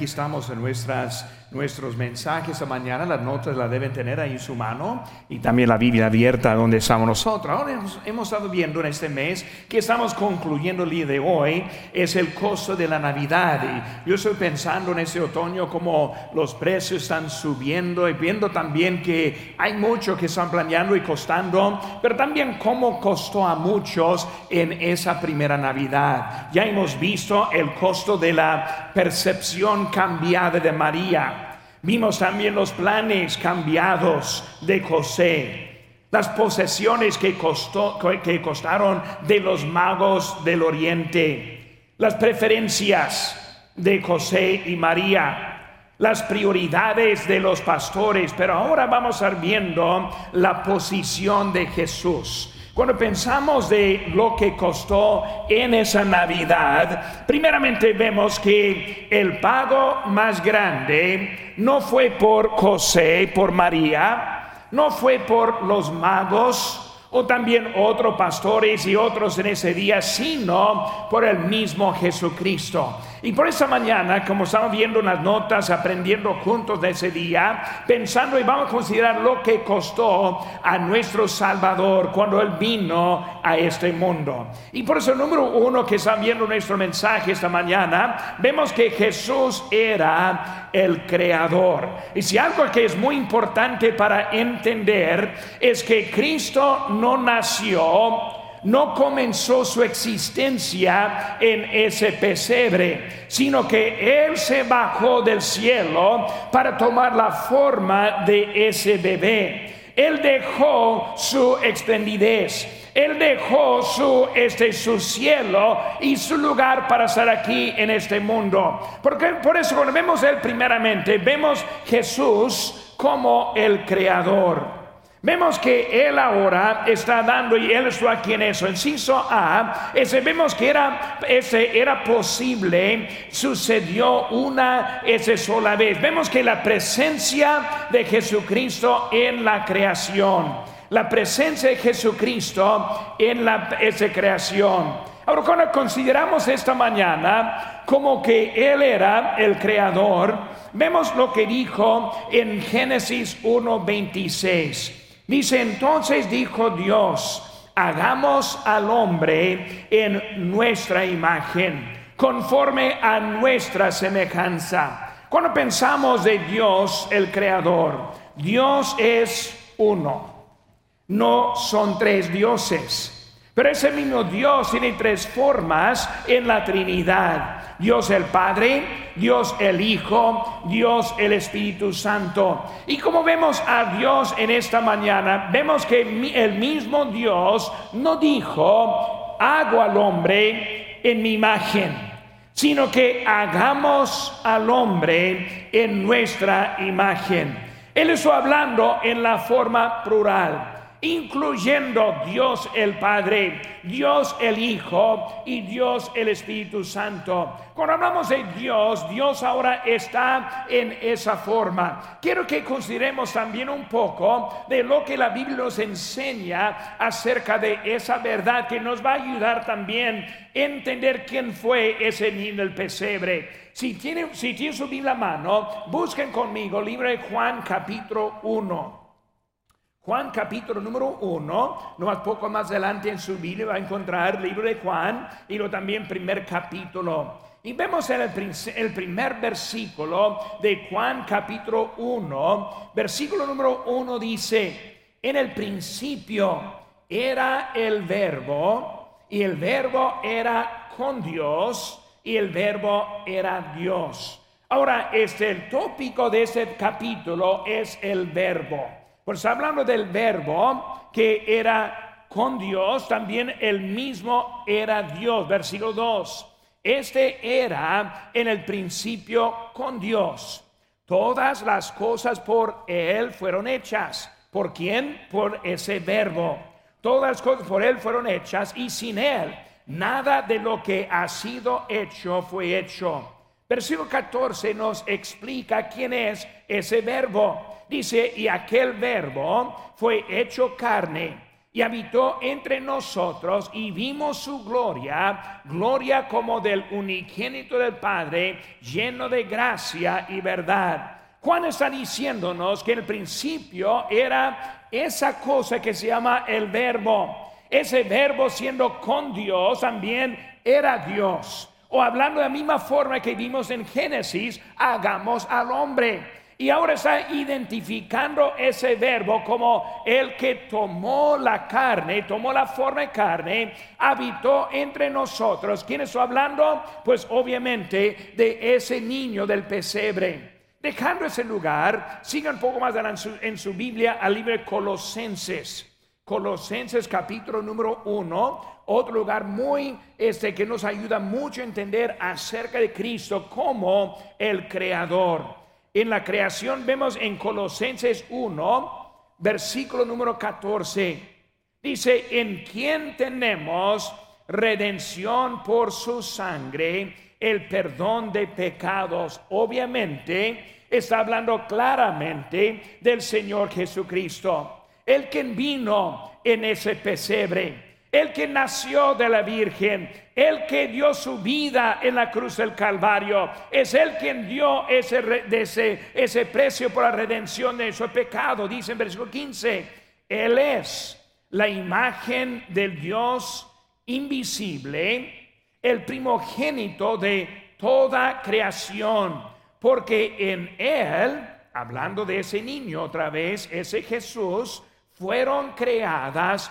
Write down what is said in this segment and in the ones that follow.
aquí estamos en nuestras, nuestros mensajes de mañana. Las notas las deben tener ahí en su mano y también la Biblia abierta donde estamos nosotros. Ahora hemos, hemos, estado viendo en este mes que estamos concluyendo el día de hoy es el costo de la Navidad. Y yo estoy pensando en este otoño como los precios están subiendo y viendo también que hay mucho que están planeando y costando, pero también cómo costó a muchos en esa primera Navidad. Ya hemos visto el costo de la percepción cambiada de María. Vimos también los planes cambiados de José, las posesiones que, costó, que costaron de los magos del oriente, las preferencias de José y María, las prioridades de los pastores, pero ahora vamos a ir viendo la posición de Jesús. Cuando pensamos de lo que costó en esa Navidad, primeramente vemos que el pago más grande no fue por José, por María, no fue por los magos, o también otros pastores y otros en ese día, sino por el mismo Jesucristo. Y por esa mañana, como estamos viendo las notas, aprendiendo juntos de ese día, pensando y vamos a considerar lo que costó a nuestro Salvador cuando Él vino a este mundo. Y por eso, número uno que están viendo nuestro mensaje esta mañana, vemos que Jesús era el creador. Y si algo que es muy importante para entender es que Cristo no nació no comenzó su existencia en ese pesebre, sino que Él se bajó del cielo para tomar la forma de ese bebé. Él dejó su extendidez. Él dejó su, este, su cielo y su lugar para estar aquí en este mundo. Porque por eso cuando vemos Él primeramente, vemos Jesús como el creador. Vemos que él ahora está dando, y él está aquí en eso, inciso A, ese, vemos que era, ese era posible, sucedió una ese sola vez. Vemos que la presencia de Jesucristo en la creación, la presencia de Jesucristo en la esa creación. Ahora, cuando consideramos esta mañana como que Él era el creador, vemos lo que dijo en Génesis 1.26. Dice entonces dijo Dios, hagamos al hombre en nuestra imagen, conforme a nuestra semejanza. Cuando pensamos de Dios el Creador, Dios es uno, no son tres dioses. Pero ese mismo Dios tiene tres formas en la Trinidad. Dios el Padre, Dios el Hijo, Dios el Espíritu Santo. Y como vemos a Dios en esta mañana, vemos que el mismo Dios no dijo, hago al hombre en mi imagen, sino que hagamos al hombre en nuestra imagen. Él está hablando en la forma plural incluyendo Dios el Padre, Dios el Hijo y Dios el Espíritu Santo. Cuando hablamos de Dios, Dios ahora está en esa forma. Quiero que consideremos también un poco de lo que la Biblia nos enseña acerca de esa verdad que nos va a ayudar también a entender quién fue ese niño del pesebre. Si tienen, si tienen su Biblia mano, busquen conmigo libro de Juan capítulo 1. Juan capítulo número 1, no más poco más adelante en su Biblia va a encontrar el libro de Juan y lo también primer capítulo. Y vemos en el, el, primer versículo de Juan capítulo 1, versículo número 1 dice, en el principio era el verbo y el verbo era con Dios y el verbo era Dios. Ahora, este, el tópico de este capítulo es el verbo. Pues hablando del verbo que era con Dios, también el mismo era Dios. Versículo 2. Este era en el principio con Dios. Todas las cosas por Él fueron hechas. ¿Por quién? Por ese verbo. Todas las cosas por Él fueron hechas y sin Él nada de lo que ha sido hecho fue hecho. Versículo 14 nos explica quién es ese verbo. Dice, y aquel verbo fue hecho carne y habitó entre nosotros y vimos su gloria, gloria como del unigénito del Padre, lleno de gracia y verdad. Juan está diciéndonos que el principio era esa cosa que se llama el verbo. Ese verbo siendo con Dios también era Dios. O hablando de la misma forma que vimos en Génesis, hagamos al hombre. Y ahora está identificando ese verbo como el que tomó la carne, tomó la forma de carne, habitó entre nosotros. ¿Quién está hablando? Pues obviamente de ese niño del pesebre. Dejando ese lugar, sigan un poco más en su, en su Biblia al libro de Colosenses. Colosenses capítulo número uno, otro lugar muy este que nos ayuda mucho a entender acerca de Cristo como el creador. En la creación vemos en Colosenses 1, versículo número 14, dice, en quien tenemos redención por su sangre, el perdón de pecados. Obviamente está hablando claramente del Señor Jesucristo, el que vino en ese pesebre el que nació de la Virgen, el que dio su vida en la cruz del Calvario, es el quien dio ese, ese, precio por la redención de su pecado. Dice en versículo 15, Él es la imagen del Dios invisible, el primogénito de toda creación, porque en Él, hablando de ese niño otra vez, ese Jesús, fueron creadas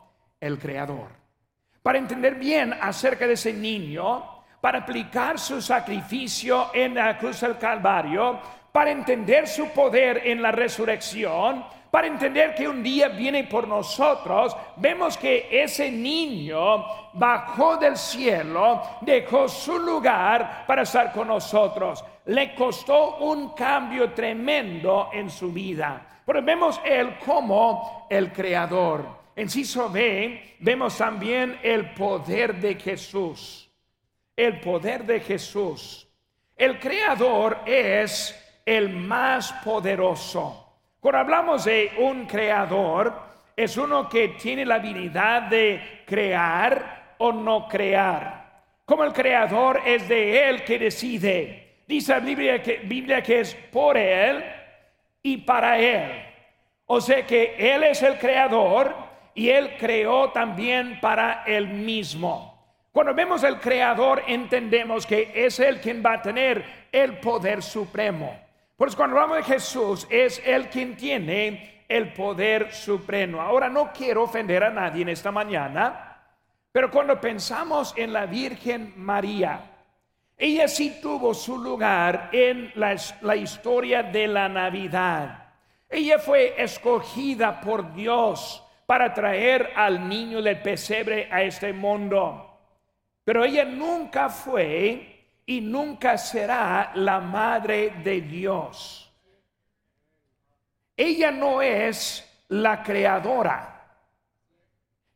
el Creador. Para entender bien acerca de ese niño, para aplicar su sacrificio en la cruz del Calvario, para entender su poder en la resurrección, para entender que un día viene por nosotros, vemos que ese niño bajó del cielo, dejó su lugar para estar con nosotros. Le costó un cambio tremendo en su vida. Pero vemos él como el creador. En Ciso B vemos también el poder de Jesús. El poder de Jesús. El creador es el más poderoso. Cuando hablamos de un creador, es uno que tiene la habilidad de crear o no crear. Como el creador es de él que decide. Dice la Biblia que, Biblia que es por él y para él. O sea que él es el creador y Él creó también para Él mismo. Cuando vemos el creador entendemos que es Él quien va a tener el poder supremo. Por eso cuando hablamos de Jesús es Él quien tiene el poder supremo. Ahora no quiero ofender a nadie en esta mañana, pero cuando pensamos en la Virgen María, ella sí tuvo su lugar en la, la historia de la Navidad. Ella fue escogida por Dios para traer al niño del pesebre a este mundo. Pero ella nunca fue y nunca será la madre de Dios. Ella no es la creadora.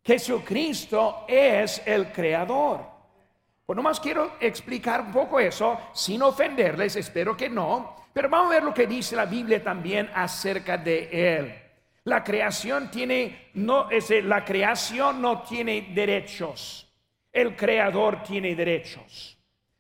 Jesucristo es el creador. Pues nomás quiero explicar un poco eso, sin ofenderles, espero que no, pero vamos a ver lo que dice la Biblia también acerca de él. La creación tiene no es la creación no tiene derechos. El creador tiene derechos.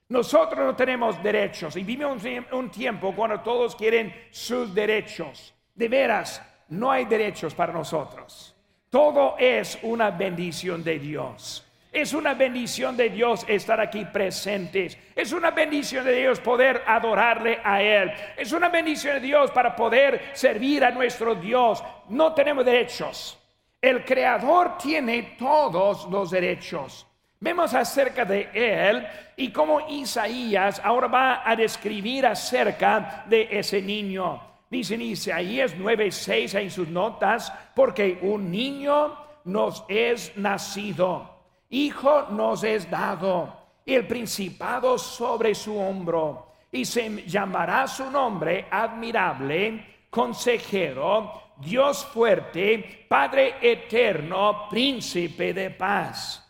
Nosotros no tenemos derechos y vivimos un tiempo cuando todos quieren sus derechos. De veras, no hay derechos para nosotros. Todo es una bendición de Dios. Es una bendición de Dios estar aquí presentes. Es una bendición de Dios poder adorarle a Él. Es una bendición de Dios para poder servir a nuestro Dios. No tenemos derechos. El Creador tiene todos los derechos. Vemos acerca de Él y cómo Isaías ahora va a describir acerca de ese niño. Dice Isaías 9:6 en sus notas, porque un niño nos es nacido, hijo nos es dado, y el principado sobre su hombro, y se llamará su nombre admirable, consejero, Dios fuerte, Padre eterno, príncipe de paz.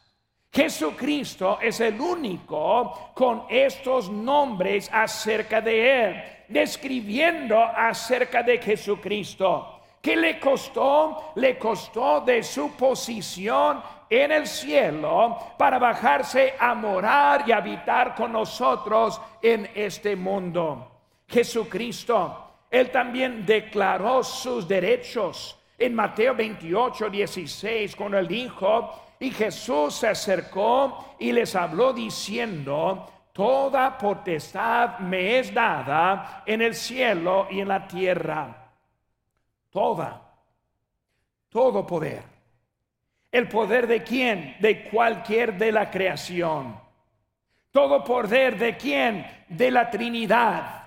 Jesucristo es el único con estos nombres acerca de Él, describiendo acerca de Jesucristo. ¿Qué le costó? Le costó de su posición en el cielo para bajarse a morar y habitar con nosotros en este mundo. Jesucristo, Él también declaró sus derechos en Mateo 28, 16, cuando Él dijo, y Jesús se acercó y les habló diciendo, Toda potestad me es dada en el cielo y en la tierra. Toda, todo poder. ¿El poder de quién? De cualquier de la creación. Todo poder de quién? De la Trinidad.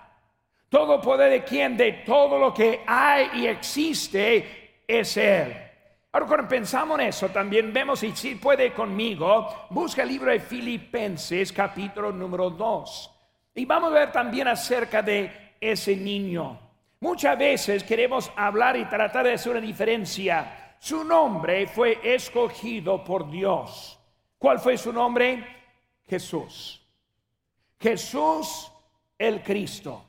Todo poder de quién? De todo lo que hay y existe es Él. Ahora cuando pensamos en eso, también vemos, y si puede conmigo, busca el libro de Filipenses capítulo número 2. Y vamos a ver también acerca de ese niño. Muchas veces queremos hablar y tratar de hacer una diferencia. Su nombre fue escogido por Dios. ¿Cuál fue su nombre? Jesús. Jesús el Cristo.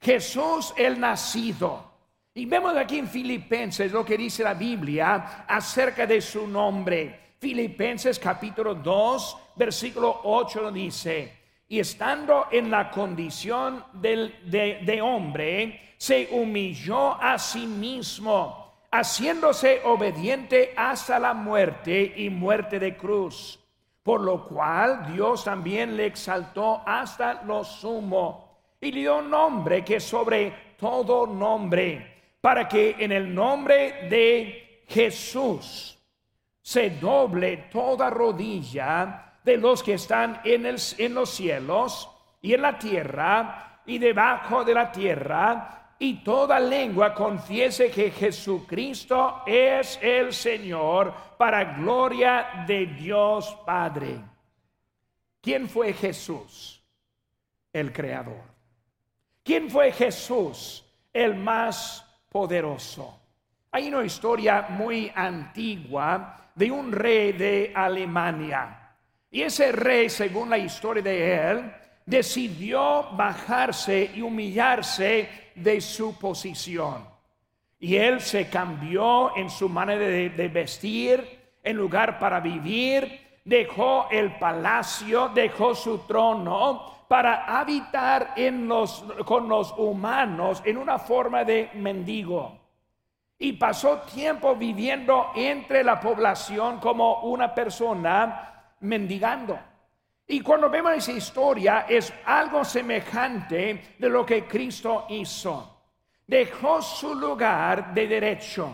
Jesús el nacido. Y vemos aquí en Filipenses lo que dice la Biblia acerca de su nombre. Filipenses capítulo 2, versículo 8 dice, y estando en la condición de, de hombre, se humilló a sí mismo, haciéndose obediente hasta la muerte y muerte de cruz. Por lo cual Dios también le exaltó hasta lo sumo y dio nombre que sobre todo nombre para que en el nombre de Jesús se doble toda rodilla de los que están en, el, en los cielos y en la tierra y debajo de la tierra, y toda lengua confiese que Jesucristo es el Señor para gloria de Dios Padre. ¿Quién fue Jesús? El Creador. ¿Quién fue Jesús? El más poderoso. Hay una historia muy antigua de un rey de Alemania. Y ese rey, según la historia de él, decidió bajarse y humillarse de su posición. Y él se cambió en su manera de, vestir, en lugar para vivir, dejó el palacio, dejó su trono para habitar en los, con los humanos en una forma de mendigo. Y pasó tiempo viviendo entre la población como una persona mendigando. Y cuando vemos esa historia es algo semejante de lo que Cristo hizo. Dejó su lugar de derecho,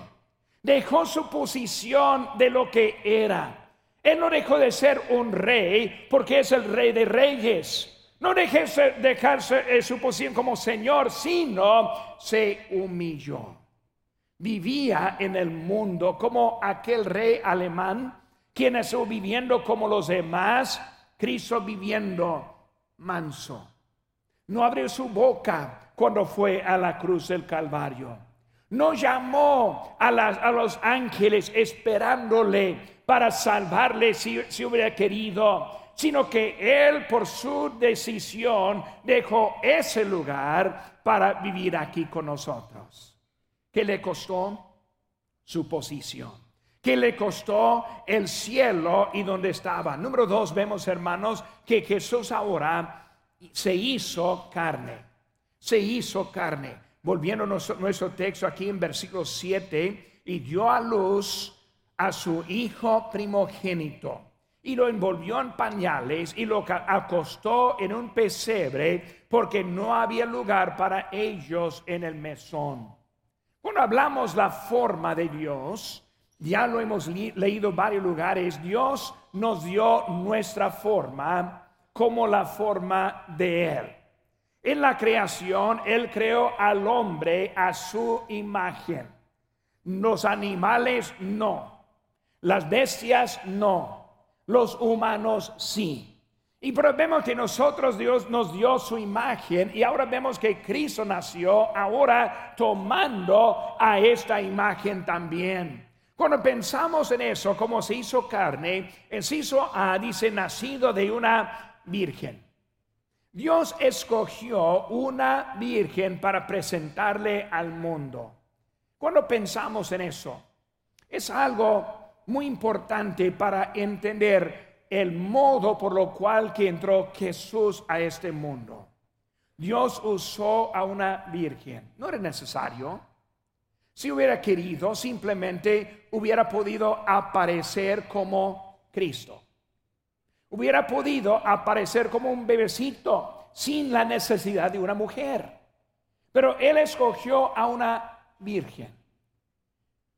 dejó su posición de lo que era. Él no dejó de ser un rey porque es el rey de reyes. No dejese dejarse su posición como Señor, sino se humilló. Vivía en el mundo como aquel rey alemán, quien estuvo viviendo como los demás, Cristo viviendo manso. No abrió su boca cuando fue a la cruz del Calvario. No llamó a, los ángeles esperándole para salvarle si, si hubiera querido sino que Él por su decisión dejó ese lugar para vivir aquí con nosotros. ¿Qué le costó? Su posición. ¿Qué le costó el cielo y donde estaba? Número dos, vemos hermanos que Jesús ahora se hizo carne. Se hizo carne. Volviendo nuestro, nuestro texto aquí en versículo 7, y dio a luz a su hijo primogénito y lo envolvió en pañales y lo acostó en un pesebre porque no había lugar para ellos en el mesón. Cuando hablamos la forma de Dios, ya lo hemos leído varios lugares, Dios nos dio nuestra forma como la forma de Él. En la creación, Él creó al hombre a su imagen. Los animales no. Las bestias no, los humanos sí. Y pero vemos que nosotros Dios nos dio su imagen y ahora vemos que Cristo nació ahora tomando a esta imagen también. Cuando pensamos en eso, como se hizo carne, se hizo A dice nacido de una virgen. Dios escogió una virgen para presentarle al mundo. Cuando pensamos en eso, es algo muy importante para entender el modo por lo cual que entró Jesús a este mundo. Dios usó a una virgen. No era necesario. Si hubiera querido, simplemente hubiera podido aparecer como Cristo. Hubiera podido aparecer como un bebecito sin la necesidad de una mujer. Pero Él escogió a una virgen.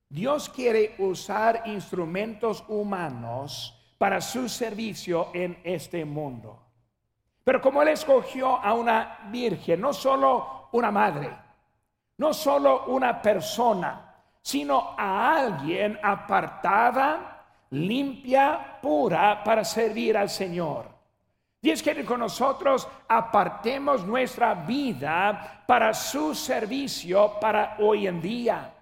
Dios quiere usar instrumentos humanos para su servicio en este mundo. Pero como Él escogió a una virgen, no solo una madre, no solo una persona, sino a alguien apartada, limpia, pura para servir al Señor. Dios quiere que nosotros apartemos nuestra vida para su servicio para hoy en día.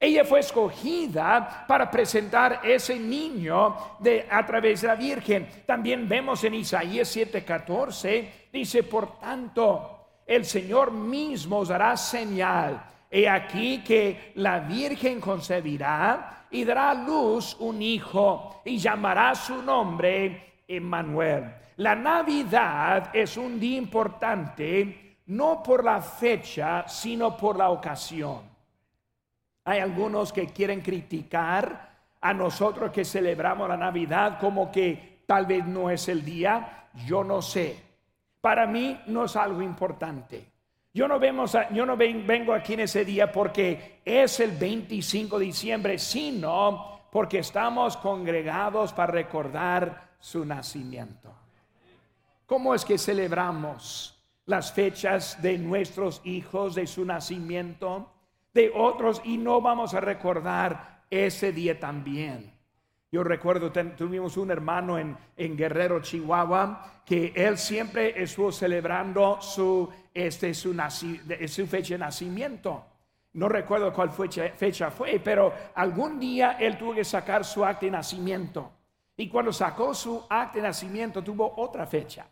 Ella fue escogida para presentar ese niño de, a través de la Virgen. También vemos en Isaías 7:14, dice, por tanto, el Señor mismo os dará señal. He aquí que la Virgen concebirá y dará a luz un hijo y llamará su nombre Emmanuel. La Navidad es un día importante, no por la fecha, sino por la ocasión. Hay algunos que quieren criticar a nosotros que celebramos la Navidad como que tal vez no es el día. Yo no sé. Para mí no es algo importante. Yo no, vemos yo no vengo aquí en ese día porque es el 25 de diciembre, sino porque estamos congregados para recordar su nacimiento. ¿Cómo es que celebramos las fechas de nuestros hijos, de su nacimiento? de otros y no vamos a recordar ese día también. Yo recuerdo, tuvimos un hermano en, en, Guerrero, Chihuahua, que él siempre estuvo celebrando su, este, su, su fecha de nacimiento. No recuerdo cuál fecha, fecha fue, pero algún día él tuvo que sacar su acta de nacimiento. Y cuando sacó su acta de nacimiento tuvo otra fecha.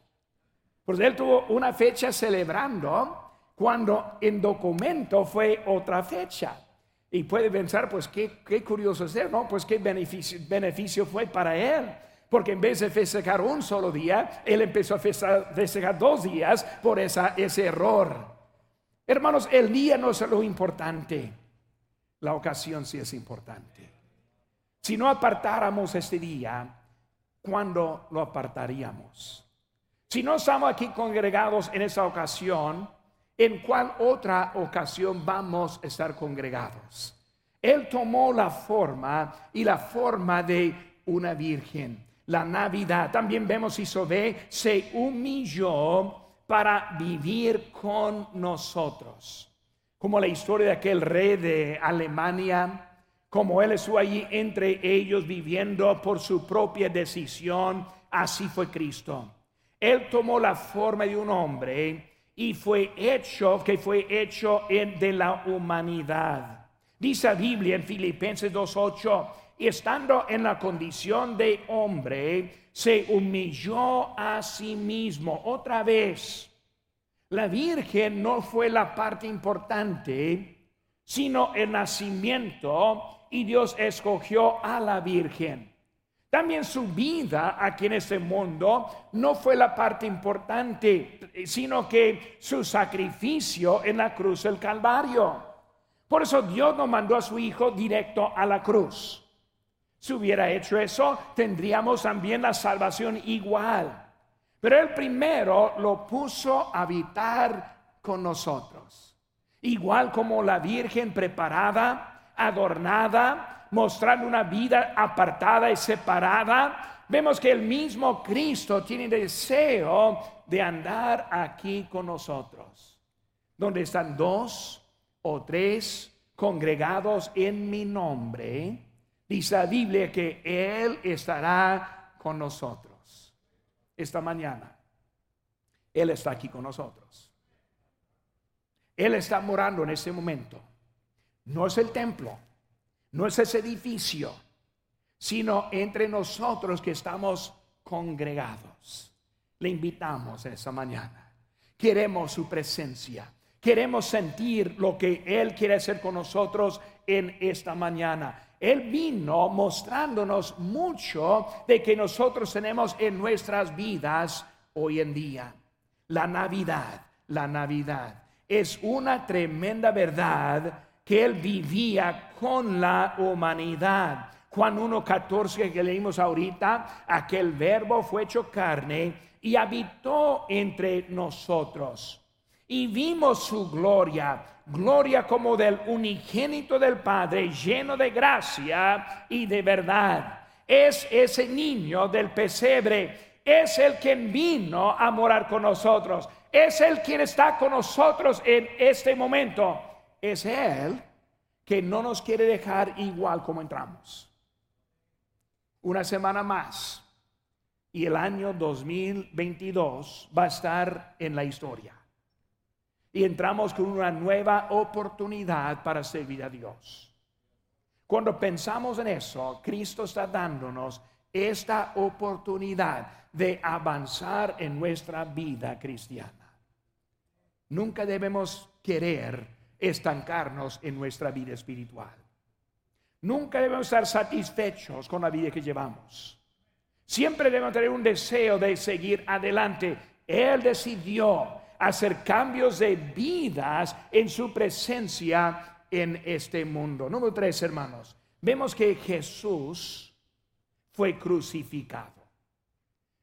Pues él tuvo una fecha celebrando cuando en documento fue otra fecha. Y puede pensar, pues qué, qué curioso es, ¿no? Pues qué beneficio, beneficio fue para él. Porque en vez de festejar un solo día, él empezó a festejar dos días por esa, ese error. Hermanos, el día no es lo importante, la ocasión sí es importante. Si no apartáramos este día, ¿cuándo lo apartaríamos? Si no estamos aquí congregados en esa ocasión, ¿En cuál otra ocasión vamos a estar congregados? Él tomó la forma y la forma de una virgen. La Navidad, también vemos Isobé, se humilló para vivir con nosotros. Como la historia de aquel rey de Alemania, como él estuvo allí entre ellos viviendo por su propia decisión, así fue Cristo. Él tomó la forma de un hombre y fue hecho, que fue hecho en, de la humanidad. Dice la Biblia en Filipenses 2.8, y estando en la condición de hombre, se humilló a sí mismo. Otra vez, la Virgen no fue la parte importante, sino el nacimiento, y Dios escogió a la Virgen. También su vida aquí en este mundo no fue la parte importante, sino que su sacrificio en la cruz del Calvario. Por eso Dios no mandó a su Hijo directo a la cruz. Si hubiera hecho eso, tendríamos también la salvación igual. Pero Él primero lo puso a habitar con nosotros. Igual como la Virgen preparada, adornada, mostrando una vida apartada y separada, vemos que el mismo Cristo tiene deseo de andar aquí con nosotros. Donde están dos o tres congregados en mi nombre, Dice la Biblia que Él estará con nosotros esta mañana. Él está aquí con nosotros. Él está morando en este momento. No es el templo, no es ese edificio, sino entre nosotros que estamos congregados. Le invitamos esta mañana. Queremos su presencia. Queremos sentir lo que Él quiere hacer con nosotros en esta mañana. Él vino mostrándonos mucho de que nosotros tenemos en nuestras vidas hoy en día. La Navidad, la Navidad es una tremenda verdad que Él vivía con la humanidad. Juan 1.14 que leímos ahorita, aquel verbo fue hecho carne y habitó entre nosotros. Y vimos su gloria, gloria como del unigénito del Padre, lleno de gracia y de verdad. Es ese niño del pesebre, es el quien vino a morar con nosotros, es el quien está con nosotros en este momento. Es Él que no nos quiere dejar igual como entramos una semana más y el año 2022 va a estar en la historia. Y entramos con una nueva oportunidad para servir a Dios. Cuando pensamos en eso, Cristo está dándonos esta oportunidad de avanzar en nuestra vida cristiana. Nunca debemos querer estancarnos en nuestra vida espiritual. Nunca debemos estar satisfechos con la vida que llevamos. Siempre debemos tener un deseo de seguir adelante. Él decidió hacer cambios de vidas en su presencia en este mundo. Número tres, hermanos. Vemos que Jesús fue crucificado.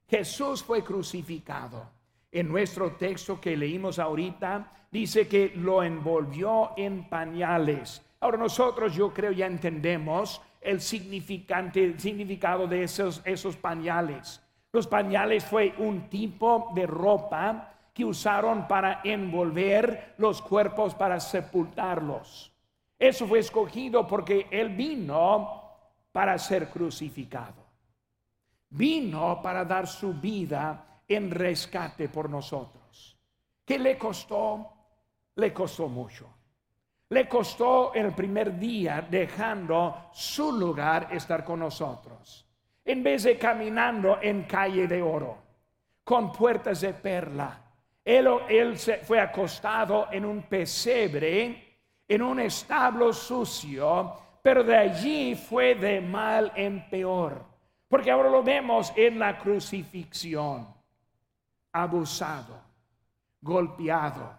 Jesús fue crucificado. En nuestro texto que leímos ahorita, dice que lo envolvió en pañales Ahora nosotros yo creo ya entendemos el, significado de esos, esos pañales. Los pañales fue un tipo de ropa que usaron para envolver los cuerpos, para sepultarlos. Eso fue escogido porque Él vino para ser crucificado. Vino para dar su vida en rescate por nosotros. ¿Qué le costó? Le costó mucho. Le costó el primer día dejando su lugar estar con nosotros. En vez de caminando en calle de oro, con puertas de perla, él, él se fue acostado en un pesebre, en un establo sucio, pero de allí fue de mal en peor. Porque ahora lo vemos en la crucifixión. Abusado, golpeado,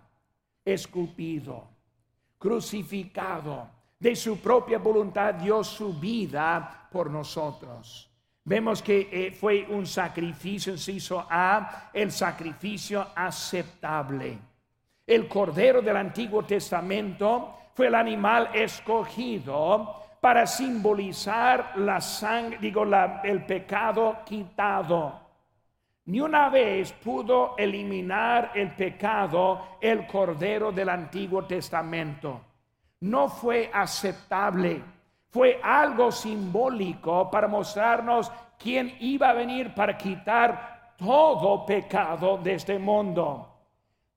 escupido crucificado, de su propia voluntad dio su vida por nosotros. Vemos que eh, fue un sacrificio, hizo A, el sacrificio aceptable. El cordero del Antiguo Testamento fue el animal escogido para simbolizar la sangre, digo, el pecado quitado. Ni una vez pudo eliminar el pecado el Cordero del Antiguo Testamento. No fue aceptable. Fue algo simbólico para mostrarnos quién iba a venir para quitar todo pecado de este mundo.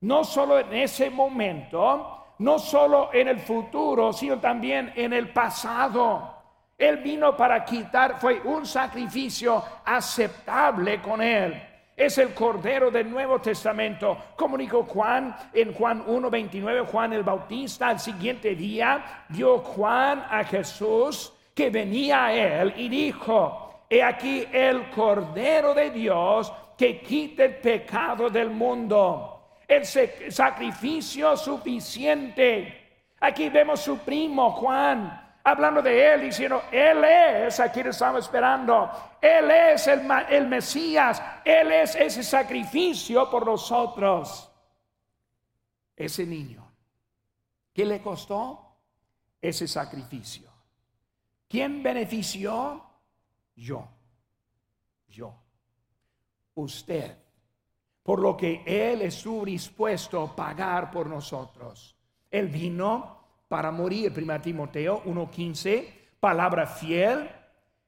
No solo en ese momento, no solo en el futuro, sino también en el pasado. Él vino para quitar, fue un sacrificio aceptable con él es el Cordero del Nuevo Testamento. Comunicó Juan en Juan 1.29, Juan el Bautista, al siguiente día vio Juan a Jesús que venía a él y dijo, he aquí el Cordero de Dios que quita el pecado del mundo. El sacrificio suficiente. Aquí vemos su primo Juan hablando de Él, diciendo, Él es a quien estamos esperando, Él es el, el Mesías, Él es ese sacrificio por nosotros. Ese niño, ¿qué le costó? Ese sacrificio. ¿Quién benefició? Yo, yo, usted, por lo que Él estuvo dispuesto a pagar por nosotros. Él vino para morir. 1 Timoteo 1.15, palabra fiel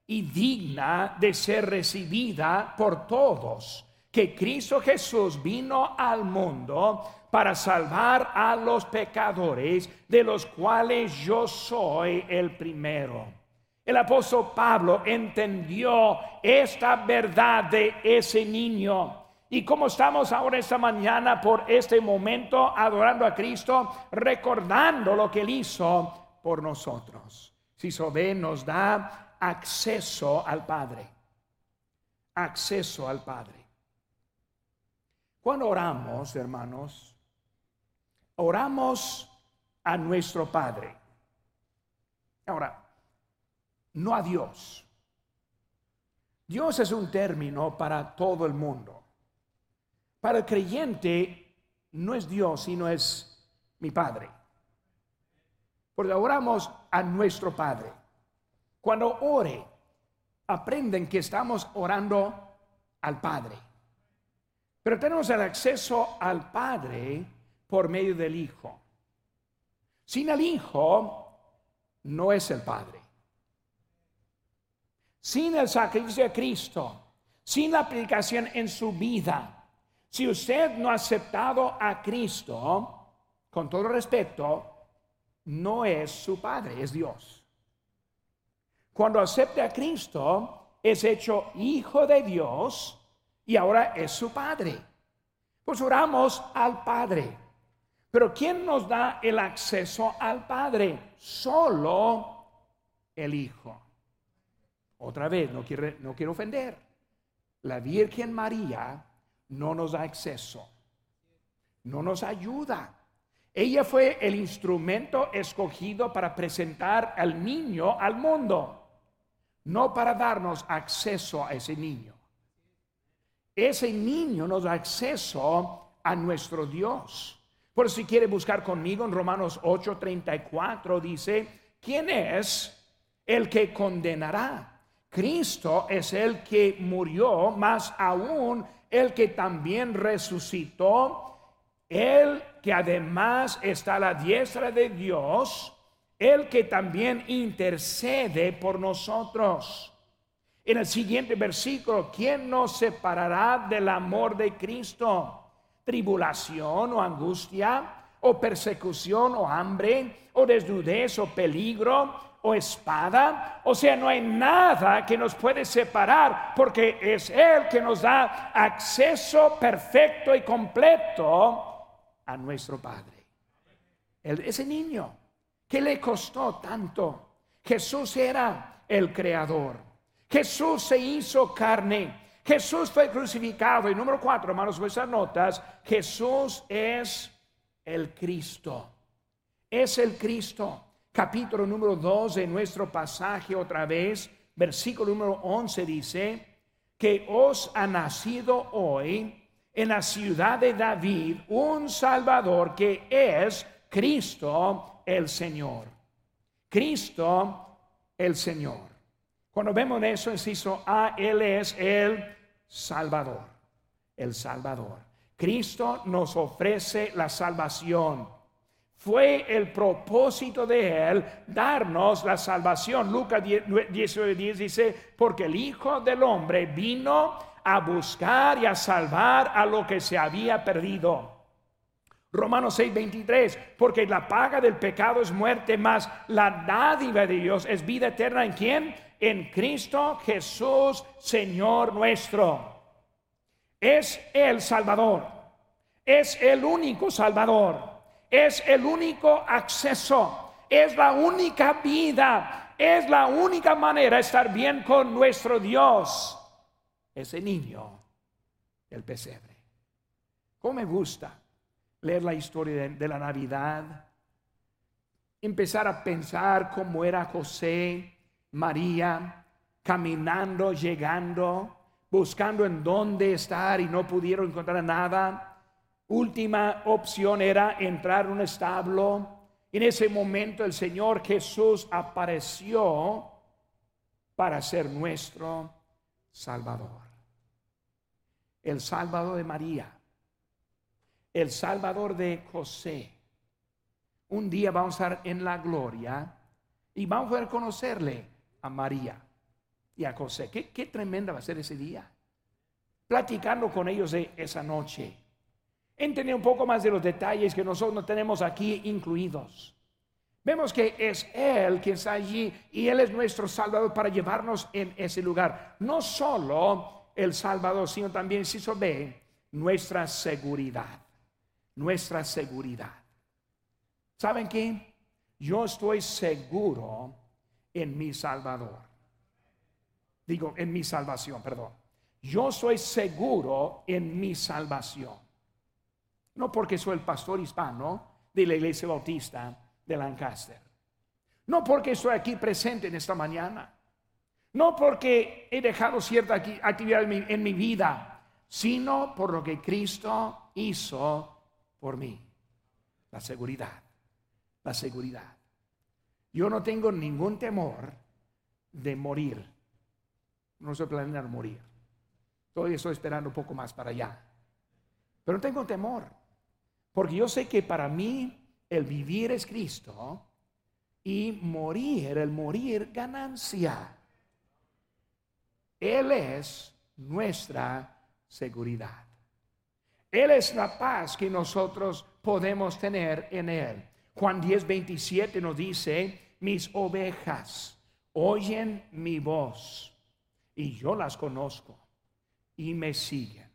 y digna de ser recibida por todos, que Cristo Jesús vino al mundo para salvar a los pecadores, de los cuales yo soy el primero. El apóstol Pablo entendió esta verdad de ese niño. Y como estamos ahora esta mañana por este momento adorando a Cristo, recordando lo que Él hizo por nosotros. Si ve nos da acceso al Padre. Acceso al Padre. Cuando oramos, hermanos, oramos a nuestro Padre. Ahora, no a Dios. Dios es un término para todo el mundo. Para el creyente no es Dios, sino es mi Padre. Porque oramos a nuestro Padre. Cuando ore, aprenden que estamos orando al Padre. Pero tenemos el acceso al Padre por medio del Hijo. Sin el Hijo no es el Padre. Sin el sacrificio de Cristo, sin la aplicación en su vida, si usted no ha aceptado a Cristo, con todo respeto, no es su Padre, es Dios. Cuando acepte a Cristo, es hecho hijo de Dios y ahora es su Padre. Pues oramos al Padre. Pero ¿quién nos da el acceso al Padre? Solo el Hijo. Otra vez, no, no quiero ofender. La Virgen María no nos da acceso. No nos ayuda. Ella fue el instrumento escogido para presentar al niño al mundo, no para darnos acceso a ese niño. Ese niño nos da acceso a nuestro Dios. Por si quiere buscar conmigo en Romanos 8:34 dice, ¿quién es el que condenará? Cristo es el que murió, más aún el que también resucitó, el que además está a la diestra de Dios, el que también intercede por nosotros. En el siguiente versículo, ¿quién nos separará del amor de Cristo? tribulación o angustia, o persecución o hambre, o desnudez o peligro, o espada. O sea, no hay nada que nos puede separar porque es Él que nos da acceso perfecto y completo a nuestro Padre. ese niño que le costó tanto. Jesús era el creador. Jesús se hizo carne. Jesús fue crucificado. Y número cuatro, hermanos, vuestras notas, Jesús es el Cristo. Es el Cristo. Capítulo número dos de nuestro pasaje otra vez, versículo número 11 dice, que os ha nacido hoy en la ciudad de David un Salvador que es Cristo el Señor. Cristo el Señor. Cuando vemos eso, inciso A, Él es el Salvador. El Salvador. Cristo nos ofrece la salvación. Fue el propósito de Él darnos la salvación. Lucas 19, 10 dice, porque el Hijo del Hombre vino a buscar y a salvar a lo que se había perdido. Romanos 6, 23, porque la paga del pecado es muerte, más la dádiva de Dios es vida eterna en quién? En Cristo Jesús, Señor nuestro. Es el Salvador, es el único Salvador, es el único acceso, es la única vida, es la única manera de estar bien con nuestro Dios. Ese niño, el pesebre. ¿Cómo me gusta? leer la historia de, la Navidad, empezar a pensar cómo era José, María, caminando, llegando, buscando en dónde estar y no pudieron encontrar nada. Última opción era entrar en un establo. En ese momento el Señor Jesús apareció para ser nuestro Salvador. El Salvador de María el Salvador de José. Un día vamos a estar en la gloria y vamos a poder conocerle a María. y a José. Qué, qué tremenda va a ser ese día. Platicando con ellos de esa noche. Entender un poco más de los detalles que nosotros no tenemos aquí incluidos. Vemos que es Él quien está allí y Él es nuestro Salvador para llevarnos en ese lugar. No solo el Salvador, sino también, si se ve, nuestra seguridad. Nuestra seguridad. ¿Saben qué? Yo estoy seguro en mi Salvador. Digo, en mi salvación, perdón. Yo soy seguro en mi salvación. No porque soy el pastor hispano de la iglesia bautista de Lancaster. No porque estoy aquí presente en esta mañana. No porque he dejado cierta actividad en mi, vida, sino por lo que Cristo hizo por mí. La seguridad. La seguridad. Yo no tengo ningún temor de morir. No estoy planeando morir. Todavía estoy esperando un poco más para allá. Pero no tengo temor. Porque yo sé que para mí el vivir es Cristo y morir, el morir ganancia. Él es nuestra seguridad. Él es la paz que nosotros podemos tener en Él. Juan 10, 27 nos dice, mis ovejas oyen mi voz y yo las conozco y me siguen.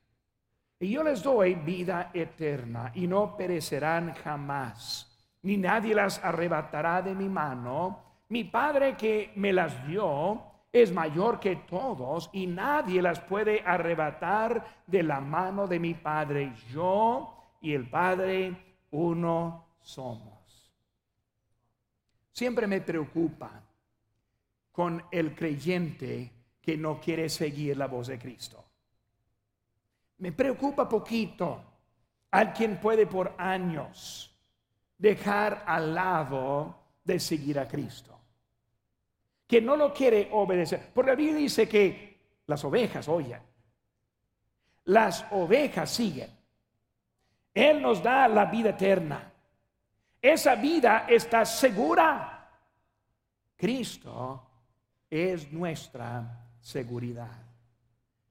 Y yo les doy vida eterna y no perecerán jamás, ni nadie las arrebatará de mi mano. Mi Padre que me las dio es mayor que todos y nadie las puede arrebatar de la mano de mi Padre. Yo y el Padre uno somos. Siempre me preocupa con el creyente que no quiere seguir la voz de Cristo. Me preocupa poquito a quien puede por años dejar al lado de seguir a Cristo. Que no lo quiere obedecer. Porque la Biblia dice que las ovejas oyen. Las ovejas siguen. Él nos da la vida eterna. Esa vida está segura. Cristo es nuestra seguridad.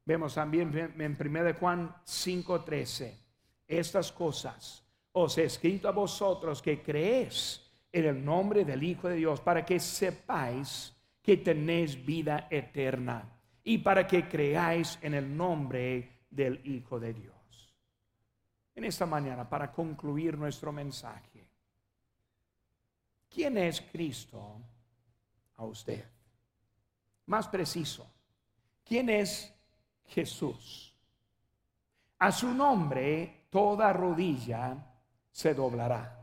Vemos también en 1 Juan 5:13, estas cosas os he escrito a vosotros que creéis en el nombre del Hijo de Dios, para que sepáis que tenéis vida eterna y para que creáis en el nombre del Hijo de Dios. En esta mañana, para concluir nuestro mensaje, ¿quién es Cristo a usted? Más preciso, ¿quién es Jesús. A su nombre toda rodilla se doblará.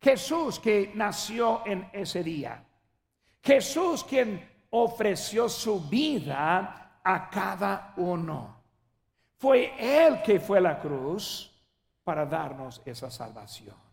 Jesús que nació en ese día. Jesús quien ofreció su vida a cada uno. Fue Él que fue a la cruz para darnos esa salvación.